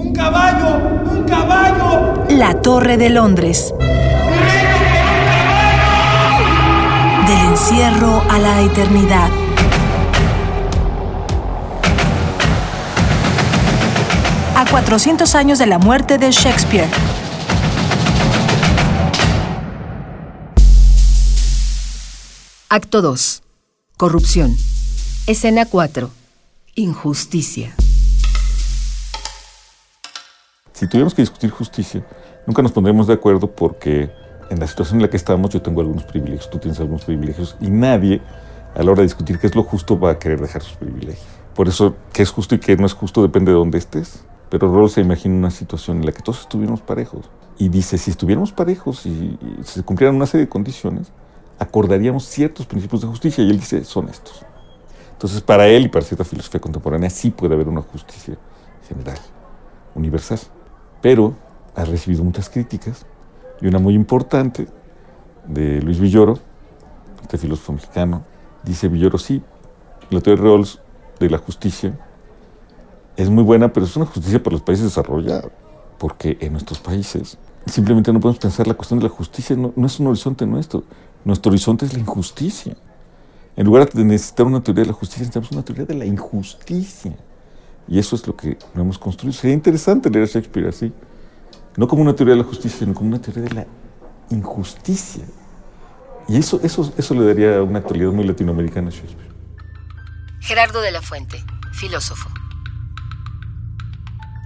¡Un caballo! ¡Un caballo! La Torre de Londres. Del encierro a la eternidad. A 400 años de la muerte de Shakespeare. Acto 2. Corrupción. Escena 4. Injusticia. Si tuviéramos que discutir justicia, nunca nos pondremos de acuerdo porque en la situación en la que estamos yo tengo algunos privilegios, tú tienes algunos privilegios y nadie a la hora de discutir qué es lo justo va a querer dejar sus privilegios. Por eso, qué es justo y qué no es justo depende de dónde estés. Pero Rawls se imagina una situación en la que todos estuviéramos parejos. Y dice, si estuviéramos parejos y, y se cumplieran una serie de condiciones, acordaríamos ciertos principios de justicia. Y él dice, son estos. Entonces, para él y para cierta filosofía contemporánea, sí puede haber una justicia general, universal pero ha recibido muchas críticas y una muy importante de Luis Villoro, este filósofo mexicano, dice Villoro, sí, la teoría de Rawls de la justicia es muy buena, pero es una justicia para los países desarrollados, porque en nuestros países simplemente no podemos pensar la cuestión de la justicia, no, no es un horizonte nuestro, nuestro horizonte es la injusticia. En lugar de necesitar una teoría de la justicia, necesitamos una teoría de la injusticia. Y eso es lo que hemos construido. Sería interesante leer a Shakespeare así. No como una teoría de la justicia, sino como una teoría de la injusticia. Y eso, eso, eso le daría una actualidad muy latinoamericana a Shakespeare. Gerardo de la Fuente, filósofo.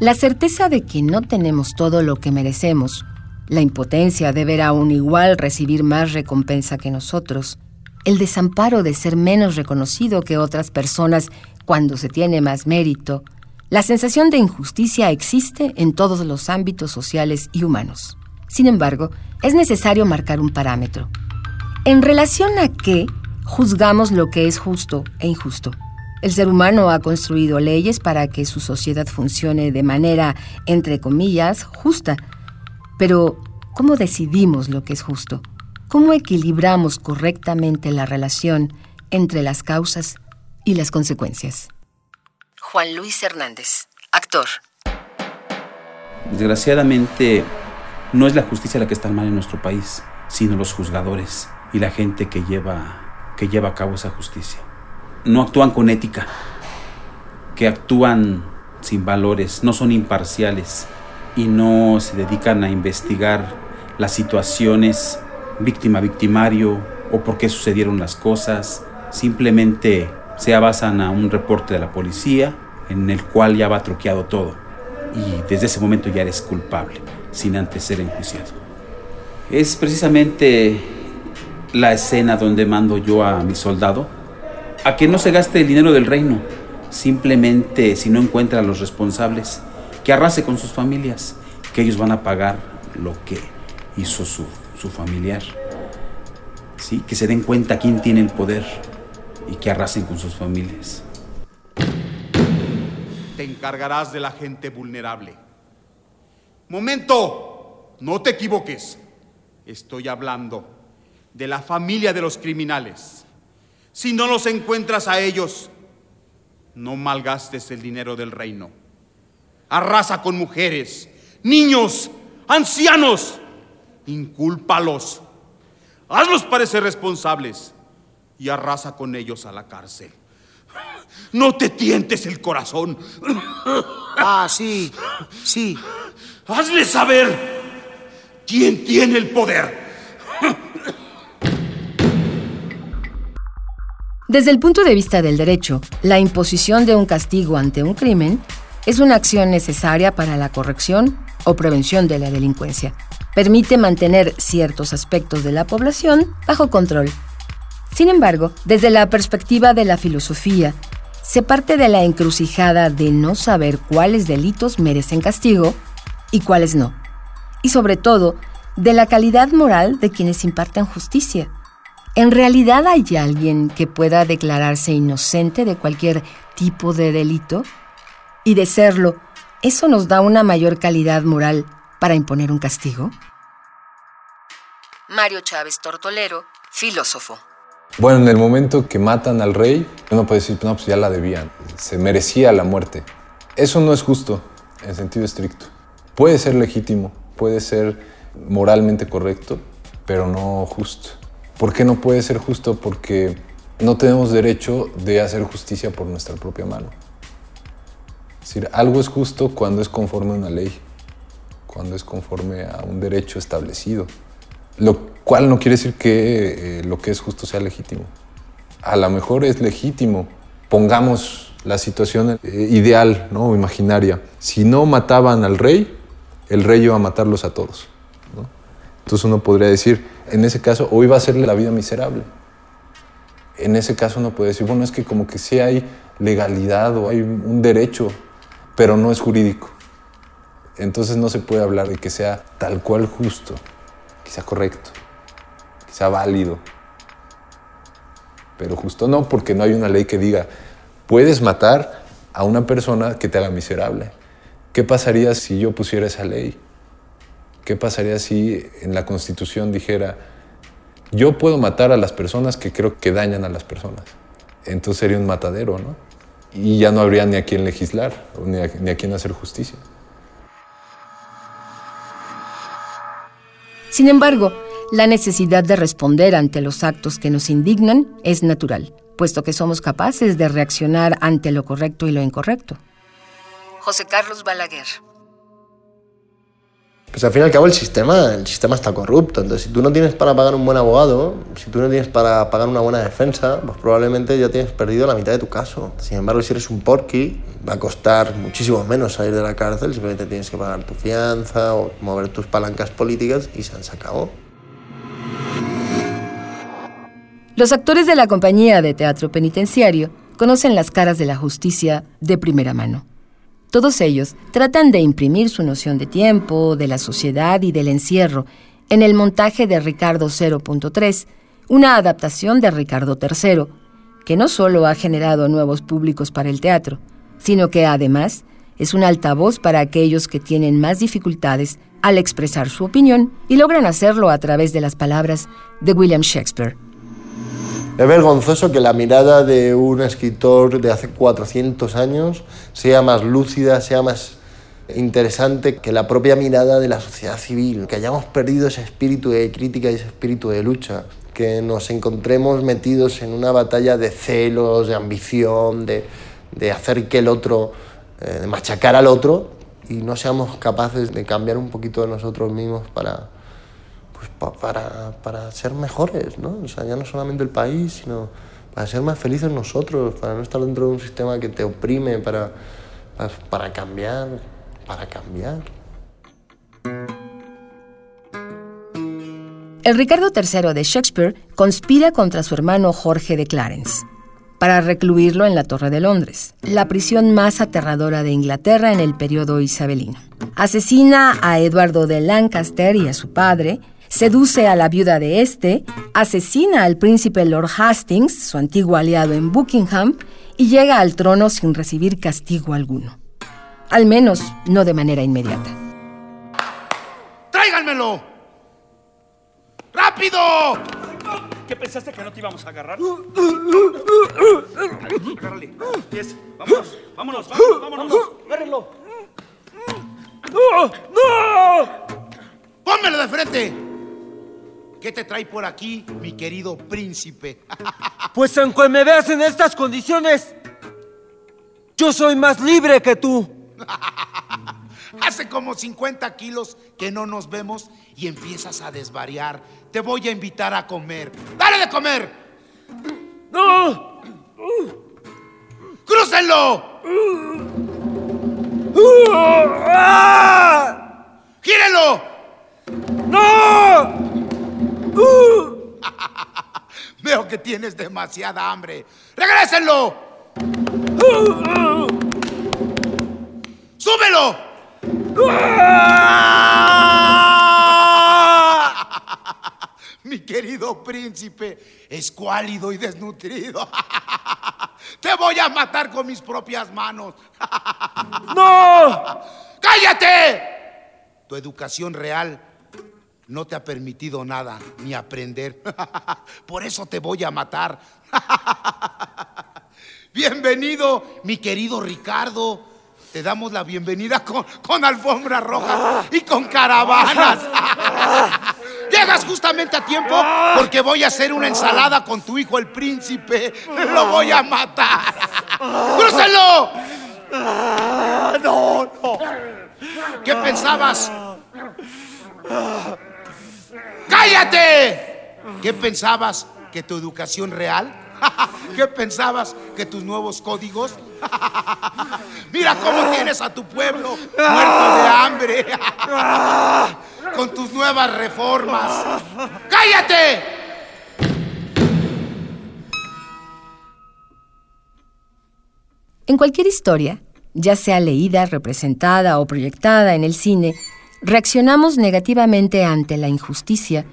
La certeza de que no tenemos todo lo que merecemos, la impotencia de ver a un igual recibir más recompensa que nosotros, el desamparo de ser menos reconocido que otras personas cuando se tiene más mérito, la sensación de injusticia existe en todos los ámbitos sociales y humanos. Sin embargo, es necesario marcar un parámetro. ¿En relación a qué juzgamos lo que es justo e injusto? El ser humano ha construido leyes para que su sociedad funcione de manera, entre comillas, justa. Pero, ¿cómo decidimos lo que es justo? ¿Cómo equilibramos correctamente la relación entre las causas y las consecuencias? Juan Luis Hernández, actor. Desgraciadamente, no es la justicia la que está mal en nuestro país, sino los juzgadores y la gente que lleva, que lleva a cabo esa justicia. No actúan con ética, que actúan sin valores, no son imparciales y no se dedican a investigar las situaciones víctima-victimario o por qué sucedieron las cosas. Simplemente se basan a un reporte de la policía en el cual ya va troqueado todo y desde ese momento ya eres culpable sin antes ser enjuiciado. Es precisamente la escena donde mando yo a mi soldado a que no se gaste el dinero del reino, simplemente si no encuentra a los responsables, que arrase con sus familias, que ellos van a pagar lo que hizo su, su familiar. ¿Sí? Que se den cuenta quién tiene el poder y que arrasen con sus familias. Te encargarás de la gente vulnerable. Momento, no te equivoques. Estoy hablando de la familia de los criminales. Si no los encuentras a ellos, no malgastes el dinero del reino. Arrasa con mujeres, niños, ancianos. Incúlpalos. Hazlos parecer responsables y arrasa con ellos a la cárcel. No te tientes el corazón. Ah, sí, sí. Hazle saber quién tiene el poder. Desde el punto de vista del derecho, la imposición de un castigo ante un crimen es una acción necesaria para la corrección o prevención de la delincuencia. Permite mantener ciertos aspectos de la población bajo control. Sin embargo, desde la perspectiva de la filosofía, se parte de la encrucijada de no saber cuáles delitos merecen castigo y cuáles no. Y sobre todo, de la calidad moral de quienes imparten justicia. ¿En realidad hay alguien que pueda declararse inocente de cualquier tipo de delito? Y de serlo, ¿eso nos da una mayor calidad moral para imponer un castigo? Mario Chávez Tortolero, filósofo. Bueno, en el momento que matan al rey, uno puede decir, no, pues ya la debían, se merecía la muerte. Eso no es justo. en sentido estricto. Puede ser legítimo, puede ser moralmente correcto, pero no justo. ¿Por qué no puede ser justo? Porque no tenemos derecho de hacer justicia por nuestra propia mano. Es decir, algo es justo cuando es conforme a una ley, cuando es conforme a un derecho establecido, lo cual no quiere decir que eh, lo que es justo sea legítimo. A lo mejor es legítimo, pongamos la situación eh, ideal ¿no? imaginaria. Si no mataban al rey, el rey iba a matarlos a todos. ¿no? Entonces uno podría decir, en ese caso, o iba a hacerle la vida miserable. En ese caso uno puede decir, bueno, es que como que sí hay legalidad o hay un derecho, pero no es jurídico. Entonces no se puede hablar de que sea tal cual justo, sea correcto, sea válido. Pero justo no, porque no hay una ley que diga, puedes matar a una persona que te haga miserable. ¿Qué pasaría si yo pusiera esa ley? ¿Qué pasaría si en la Constitución dijera, yo puedo matar a las personas que creo que dañan a las personas? Entonces sería un matadero, ¿no? Y ya no habría ni a quién legislar, ni a, ni a quién hacer justicia. Sin embargo, la necesidad de responder ante los actos que nos indignan es natural, puesto que somos capaces de reaccionar ante lo correcto y lo incorrecto. José Carlos Balaguer. Pues al fin y al cabo el sistema, el sistema está corrupto. Entonces, si tú no tienes para pagar un buen abogado, si tú no tienes para pagar una buena defensa, pues probablemente ya tienes perdido la mitad de tu caso. Sin embargo, si eres un porky, va a costar muchísimo menos salir de la cárcel, simplemente tienes que pagar tu fianza o mover tus palancas políticas y se han sacado. Los actores de la compañía de teatro penitenciario conocen las caras de la justicia de primera mano. Todos ellos tratan de imprimir su noción de tiempo, de la sociedad y del encierro en el montaje de Ricardo 0.3, una adaptación de Ricardo III, que no solo ha generado nuevos públicos para el teatro, sino que además es un altavoz para aquellos que tienen más dificultades al expresar su opinión y logran hacerlo a través de las palabras de William Shakespeare. Es vergonzoso que la mirada de un escritor de hace 400 años sea más lúcida, sea más interesante que la propia mirada de la sociedad civil, que hayamos perdido ese espíritu de crítica y ese espíritu de lucha, que nos encontremos metidos en una batalla de celos, de ambición, de, de hacer que el otro, eh, de machacar al otro y no seamos capaces de cambiar un poquito de nosotros mismos para, pues, pa- para, para ser mejores, ¿no? O sea, ya no solamente el país, sino para ser más felices nosotros, para no estar dentro de un sistema que te oprime, para, para, para cambiar, para cambiar. El Ricardo III de Shakespeare conspira contra su hermano Jorge de Clarence para recluirlo en la Torre de Londres, la prisión más aterradora de Inglaterra en el periodo isabelino. Asesina a Eduardo de Lancaster y a su padre, seduce a la viuda de este, asesina al príncipe Lord Hastings, su antiguo aliado en Buckingham, y llega al trono sin recibir castigo alguno. Al menos no de manera inmediata. ¡Tráiganmelo! ¡Rápido! ¿Qué pensaste que no te íbamos a agarrar? Agárrale. Pies. Vámonos, vámonos, vámonos, vámonos. Agárrenlo. ¡No! ¡No! ¡Pónmelo de frente! ¿Qué te trae por aquí, mi querido príncipe? Pues aunque me veas en estas condiciones, yo soy más libre que tú. Hace como 50 kilos que no nos vemos y empiezas a desvariar. Te voy a invitar a comer. ¡Dale de comer! ¡No! ¡Crúcenlo! ¡Gírenlo! ¡No! Veo que tienes demasiada hambre. ¡Regrésenlo! ¡Súbelo! Mi querido príncipe, escuálido y desnutrido. Te voy a matar con mis propias manos. ¡No! ¡Cállate! Tu educación real no te ha permitido nada, ni aprender. Por eso te voy a matar. Bienvenido, mi querido Ricardo. te damos la bienvenida con, con alfombra roja y con caravanas. Llegas justamente a tiempo porque voy a hacer una ensalada con tu hijo el príncipe. Lo voy a matar. ¡Crúcelo! No, no. ¿Qué pensabas? ¡Cállate! ¿Qué pensabas? ¿Que tu educación real? ¿Qué pensabas? ¿Que tus nuevos códigos? Mira cómo tienes a tu pueblo muerto de hambre con tus nuevas reformas. ¡Cállate! En cualquier historia, ya sea leída, representada o proyectada en el cine, reaccionamos negativamente ante la injusticia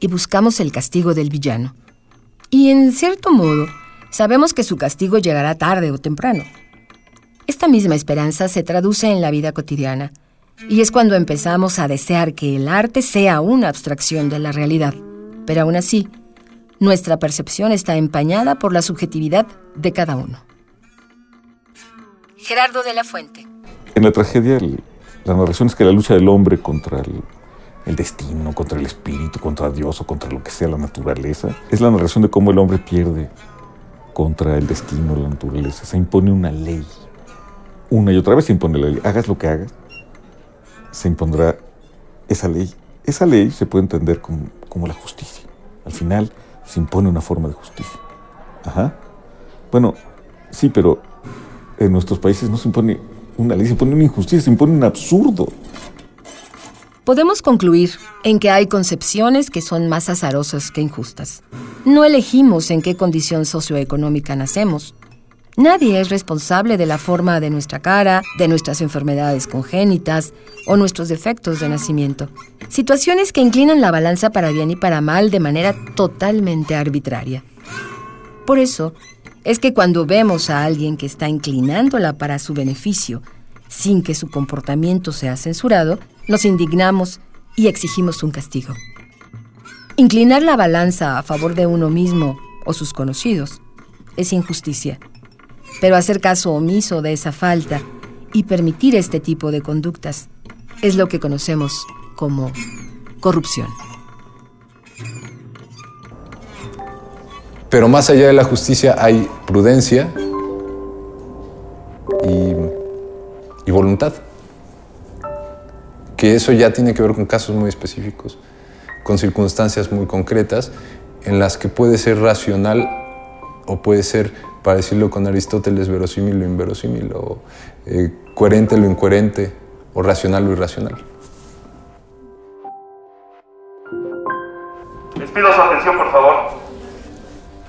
y buscamos el castigo del villano. Y en cierto modo, sabemos que su castigo llegará tarde o temprano. Esta misma esperanza se traduce en la vida cotidiana, y es cuando empezamos a desear que el arte sea una abstracción de la realidad. Pero aún así, nuestra percepción está empañada por la subjetividad de cada uno. Gerardo de la Fuente. En la tragedia, el- la narración es que la lucha del hombre contra el, destino, contra el espíritu, contra Dios o contra lo que sea la naturaleza, es la narración de cómo el hombre pierde contra el destino, la naturaleza. Se impone una ley. Una y otra vez se impone la ley. Hagas lo que hagas, se impondrá esa ley. Esa ley se puede entender como, como la justicia. Al final se impone una forma de justicia. Ajá. Bueno, sí, pero en nuestros países no se impone una ley, se impone una injusticia, se impone un absurdo. Podemos concluir en que hay concepciones que son más azarosas que injustas. No elegimos en qué condición socioeconómica nacemos. Nadie es responsable de la forma de nuestra cara, de nuestras enfermedades congénitas o nuestros defectos de nacimiento. Situaciones que inclinan la balanza para bien y para mal de manera totalmente arbitraria. Por eso, es que cuando vemos a alguien que está inclinándola para su beneficio, sin que su comportamiento sea censurado, nos indignamos y exigimos un castigo. Inclinar la balanza a favor de uno mismo o sus conocidos es injusticia, pero hacer caso omiso de esa falta y permitir este tipo de conductas es lo que conocemos como corrupción. Pero más allá de la justicia hay prudencia y, voluntad. Que eso ya tiene que ver con casos muy específicos, con circunstancias muy concretas en las que puede ser racional o puede ser, para decirlo con Aristóteles, verosímil lo inverosímil, o eh, coherente lo incoherente, o racional lo irracional. Les pido su atención, por favor.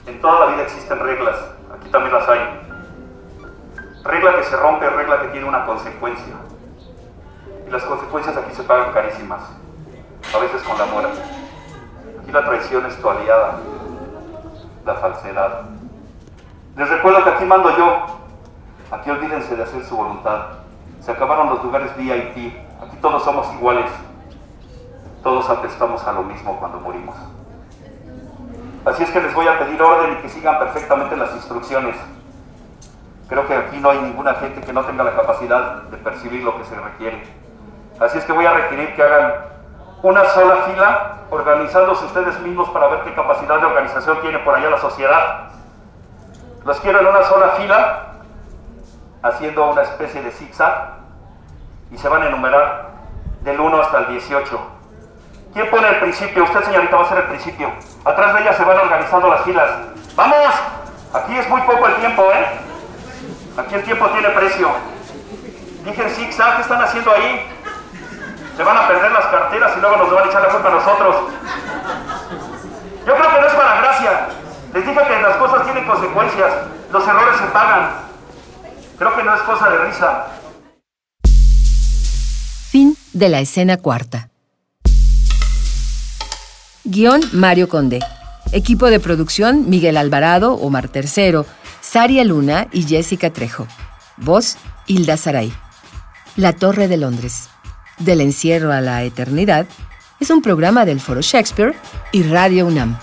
En toda la vida existen reglas, aquí también las hay. Regla que se rompe, regla que tiene una consecuencia. Y las consecuencias aquí se pagan carísimas, a veces con la muerte. Aquí la traición es tu aliada, la falsedad. Les recuerdo que aquí mando yo. Aquí olvídense de hacer su voluntad. Se acabaron los lugares VIP. Aquí todos somos iguales. Todos atestamos a lo mismo cuando morimos. Así es que les voy a pedir orden y que sigan perfectamente las instrucciones. Creo que aquí no hay ninguna gente que no tenga la capacidad de percibir lo que se requiere. Así es que voy a requerir que hagan una sola fila, organizándose ustedes mismos para ver qué capacidad de organización tiene por allá la sociedad. Los quiero en una sola fila, haciendo una especie de zigzag, y se van a enumerar del 1 hasta el 18. ¿Quién pone el principio? Usted, señorita, va a ser el principio. Atrás de ella se van organizando las filas. ¡Vamos! Aquí es muy poco el tiempo, ¿eh? Aquí el tiempo tiene precio. Dije en zigzag, ¿qué están haciendo ahí? Se van a perder las carteras y luego nos van a echar la culpa a nosotros. Yo creo que no es para gracia. Les dije que las cosas tienen consecuencias. Los errores se pagan. Creo que no es cosa de risa. Fin de la escena cuarta. Guión Mario Conde. Equipo de producción Miguel Alvarado, Omar Tercero, Saria Luna y Jessica Trejo. Voz Hilda Saray. La Torre de Londres. Del encierro a la eternidad es un programa del Foro Shakespeare y Radio UNAM.